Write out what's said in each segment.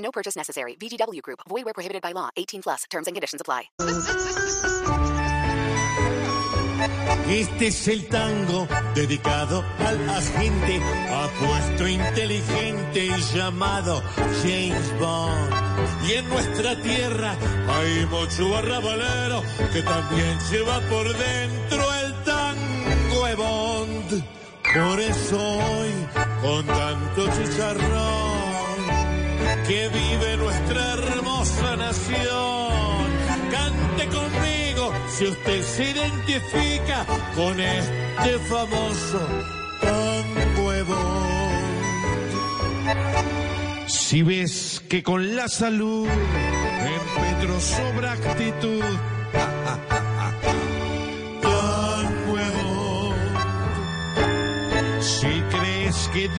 No purchase necessary. VGW Group. Void where prohibited by law. 18 plus. Terms and conditions apply. Este es el tango dedicado al agente apuesto inteligente llamado James Bond. Y en nuestra tierra hay mucho arrabalero que también lleva por dentro el tango de Bond. Por eso hoy, con tanto chicharrón, que vive nuestra hermosa nación, cante conmigo si usted se identifica con este famoso de Bond. Si ves que con la salud en Petro sobra actitud, de Bond. Si crees que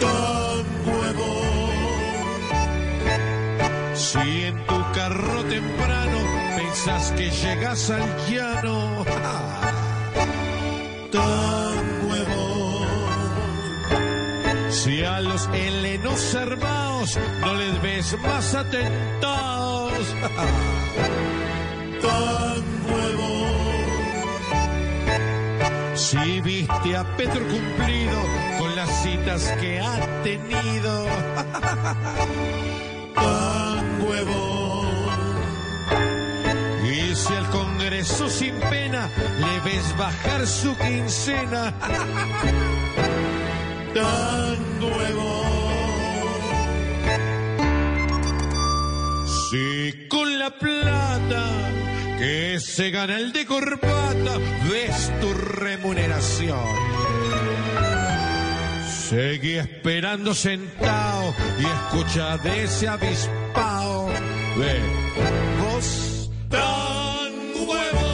Tan huevo. Si en tu carro temprano pensás que llegas al llano. Tan huevo. Si a los helenos armados no les ves más atentados. Tan huevo. Si viste a Petro cumplido con las citas que ha tenido. Tan huevo. Y si al Congreso sin pena le ves bajar su quincena. Tan huevo. Si con la plata que se gana el de corbata ves tu remuneración. Seguí esperando sentado y escucha de ese avispao. Ve, vos tan huevón.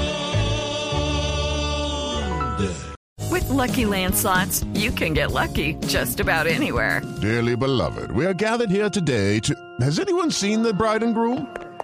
With Lucky Land slots, you can get lucky just about anywhere. Dearly beloved, we are gathered here today to. Has anyone seen the bride and groom?